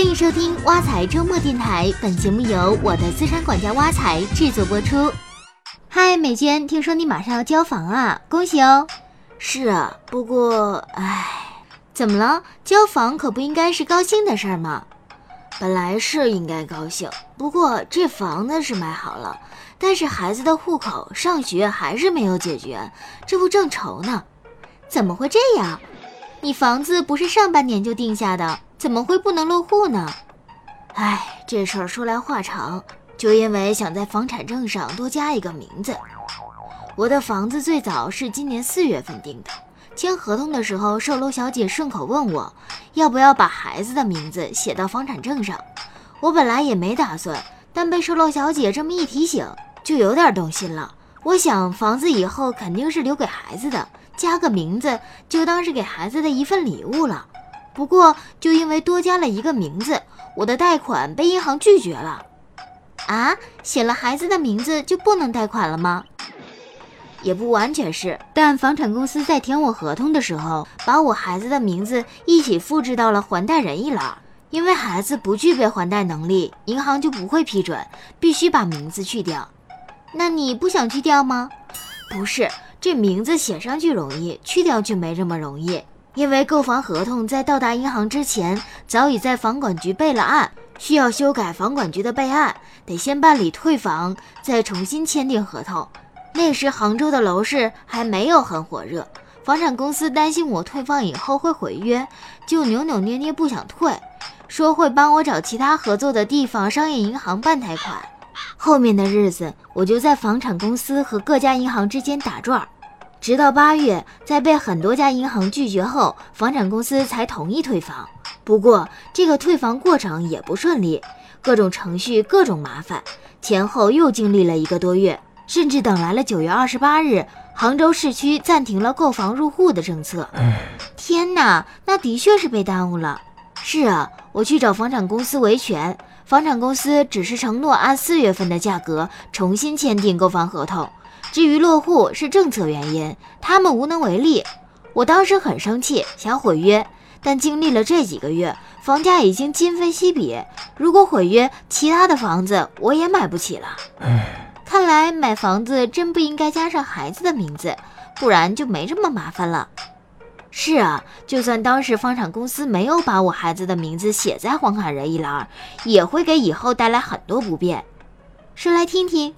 欢迎收听挖财周末电台，本节目由我的资产管家挖财制作播出。嗨，美娟，听说你马上要交房啊，恭喜哦！是啊，不过，唉，怎么了？交房可不应该是高兴的事儿吗？本来是应该高兴，不过这房子是买好了，但是孩子的户口、上学还是没有解决，这不正愁呢？怎么会这样？你房子不是上半年就定下的？怎么会不能落户呢？唉，这事儿说来话长，就因为想在房产证上多加一个名字。我的房子最早是今年四月份定的，签合同的时候，售楼小姐顺口问我，要不要把孩子的名字写到房产证上。我本来也没打算，但被售楼小姐这么一提醒，就有点动心了。我想，房子以后肯定是留给孩子的，加个名字，就当是给孩子的一份礼物了。不过，就因为多加了一个名字，我的贷款被银行拒绝了。啊，写了孩子的名字就不能贷款了吗？也不完全是，但房产公司在填我合同的时候，把我孩子的名字一起复制到了还贷人一栏。因为孩子不具备还贷能力，银行就不会批准，必须把名字去掉。那你不想去掉吗？不是，这名字写上去容易，去掉就没这么容易。因为购房合同在到达银行之前，早已在房管局备了案，需要修改房管局的备案，得先办理退房，再重新签订合同。那时杭州的楼市还没有很火热，房产公司担心我退房以后会毁约，就扭扭捏捏不想退，说会帮我找其他合作的地方商业银行办贷款。后面的日子，我就在房产公司和各家银行之间打转。直到八月，在被很多家银行拒绝后，房产公司才同意退房。不过，这个退房过程也不顺利，各种程序各种麻烦，前后又经历了一个多月，甚至等来了九月二十八日，杭州市区暂停了购房入户的政策。天哪，那的确是被耽误了。是啊，我去找房产公司维权，房产公司只是承诺按四月份的价格重新签订购房合同。至于落户是政策原因，他们无能为力。我当时很生气，想毁约，但经历了这几个月，房价已经今非昔比。如果毁约，其他的房子我也买不起了。看来买房子真不应该加上孩子的名字，不然就没这么麻烦了。是啊，就算当时房产公司没有把我孩子的名字写在黄卡人一栏，也会给以后带来很多不便。说来听听。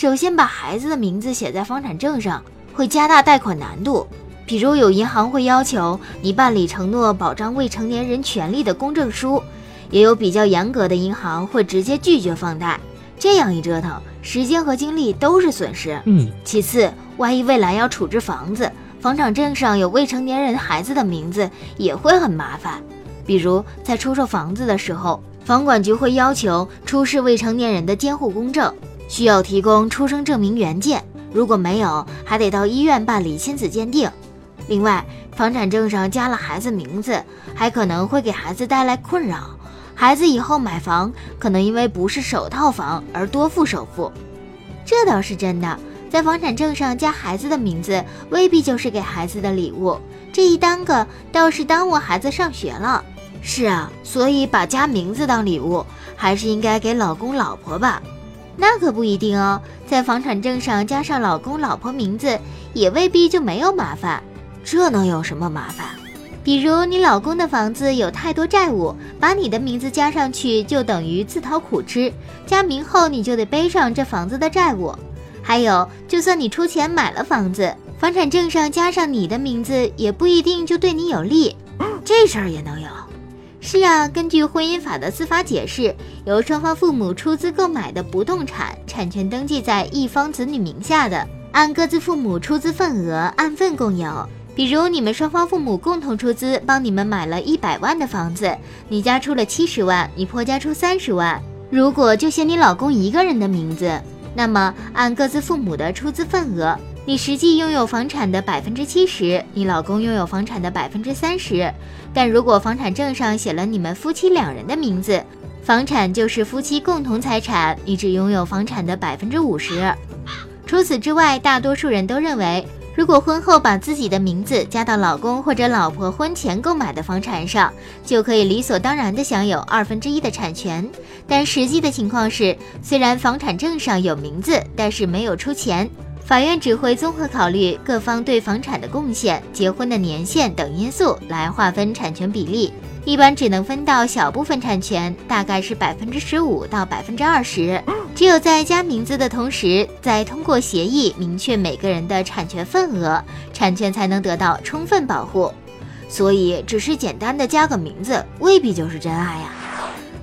首先，把孩子的名字写在房产证上会加大贷款难度。比如，有银行会要求你办理承诺保障未成年人权利的公证书，也有比较严格的银行会直接拒绝放贷。这样一折腾，时间和精力都是损失。嗯。其次，万一未来要处置房子，房产证上有未成年人孩子的名字也会很麻烦。比如，在出售房子的时候，房管局会要求出示未成年人的监护公证。需要提供出生证明原件，如果没有，还得到医院办理亲子鉴定。另外，房产证上加了孩子名字，还可能会给孩子带来困扰。孩子以后买房，可能因为不是首套房而多付首付。这倒是真的，在房产证上加孩子的名字，未必就是给孩子的礼物。这一耽搁，倒是耽误孩子上学了。是啊，所以把加名字当礼物，还是应该给老公老婆吧。那可不一定哦，在房产证上加上老公老婆名字，也未必就没有麻烦。这能有什么麻烦？比如你老公的房子有太多债务，把你的名字加上去，就等于自讨苦吃。加名后你就得背上这房子的债务。还有，就算你出钱买了房子，房产证上加上你的名字，也不一定就对你有利。这事儿也能有？是啊，根据婚姻法的司法解释，由双方父母出资购买的不动产，产权登记在一方子女名下的，按各自父母出资份额按份共有。比如你们双方父母共同出资帮你们买了一百万的房子，你家出了七十万，你婆家出三十万。如果就写你老公一个人的名字，那么按各自父母的出资份额。你实际拥有房产的百分之七十，你老公拥有房产的百分之三十。但如果房产证上写了你们夫妻两人的名字，房产就是夫妻共同财产，你只拥有房产的百分之五十。除此之外，大多数人都认为，如果婚后把自己的名字加到老公或者老婆婚前购买的房产上，就可以理所当然地享有二分之一的产权。但实际的情况是，虽然房产证上有名字，但是没有出钱。法院只会综合考虑各方对房产的贡献、结婚的年限等因素来划分产权比例，一般只能分到小部分产权，大概是百分之十五到百分之二十。只有在加名字的同时，再通过协议明确每个人的产权份额，产权才能得到充分保护。所以，只是简单的加个名字，未必就是真爱呀。